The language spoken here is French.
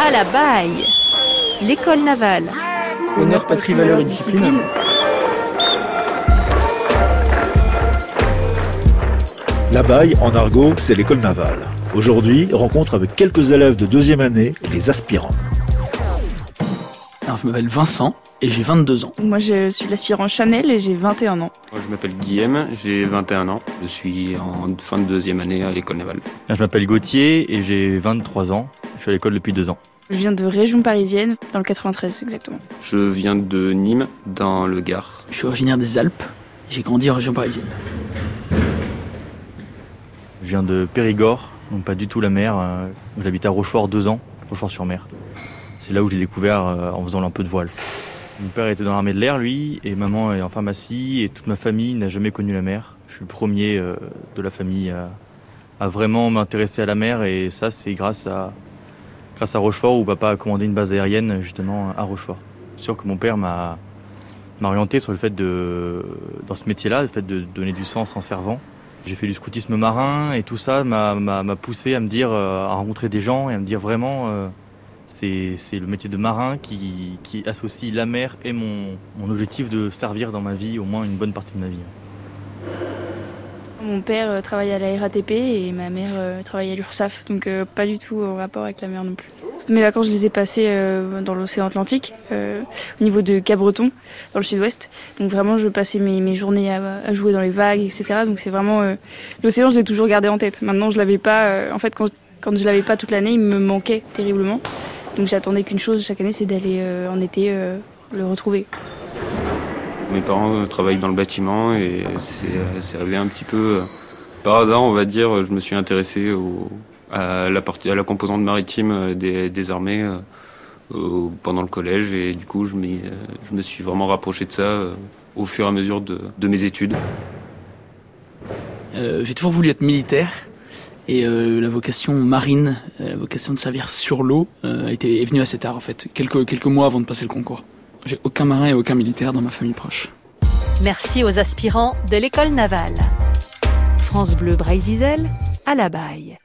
À la baille L'école navale. Honneur, patrie, valeur et discipline. La baille, en argot, c'est l'école navale. Aujourd'hui, rencontre avec quelques élèves de deuxième année, les aspirants. Alors, je m'appelle Vincent et j'ai 22 ans. Moi, je suis l'aspirant Chanel et j'ai 21 ans. Moi, je m'appelle Guillaume, j'ai 21 ans. Je suis en fin de deuxième année à l'école navale. Je m'appelle Gauthier et j'ai 23 ans. Je suis à l'école depuis deux ans. Je viens de région parisienne, dans le 93 exactement. Je viens de Nîmes, dans le Gard. Je suis originaire des Alpes. J'ai grandi en région parisienne. Je viens de Périgord, donc pas du tout la mer. Euh, J'habite à Rochefort deux ans, Rochefort-sur-Mer. C'est là où j'ai découvert euh, en faisant un peu de voile. Mon père était dans l'armée de l'air, lui, et maman est en pharmacie, et toute ma famille n'a jamais connu la mer. Je suis le premier euh, de la famille à, à vraiment m'intéresser à la mer, et ça, c'est grâce à, grâce à Rochefort, où papa a commandé une base aérienne justement à Rochefort. C'est sûr que mon père m'a orienté sur le fait de, dans ce métier-là, le fait de donner du sens en servant. J'ai fait du scoutisme marin et tout ça m'a poussé à me dire, euh, à rencontrer des gens et à me dire vraiment, euh, c'est c'est le métier de marin qui, qui associe la mer et mon, mon objectif de servir dans ma vie au moins une bonne partie de ma vie. Mon père euh, travaille à la RATP et ma mère euh, travaille à l'URSSAF, donc euh, pas du tout en rapport avec la mer non plus. Mes vacances, je les ai passées dans l'océan Atlantique, au niveau de Cap-Breton, dans le sud-ouest. Donc vraiment, je passais mes, journées à, jouer dans les vagues, etc. Donc c'est vraiment... L'océan, je l'ai toujours gardé en tête. Maintenant, je l'avais pas... en fait, quand, quand je l'avais pas toute l'année, il me manquait terriblement. Donc j'attendais qu'une chose chaque année, c'est d'aller en été le retrouver. Mes parents travaillent dans le bâtiment et c'est euh, arrivé un petit peu euh, par hasard, on va dire. Je me suis intéressé à, la composante maritime euh, des, armées pendant le collège et du coup, je, me suis vraiment rapproché de ça au fur et à mesure de, mes études. J'ai toujours voulu être militaire et la vocation marine, la vocation de servir sur l'eau, euh, est venue assez tard en fait, quelques mois avant de passer le concours. J'ai aucun marin et aucun militaire dans ma famille proche. Merci aux aspirants de l'école navale. France Bleu Brésil à la baille.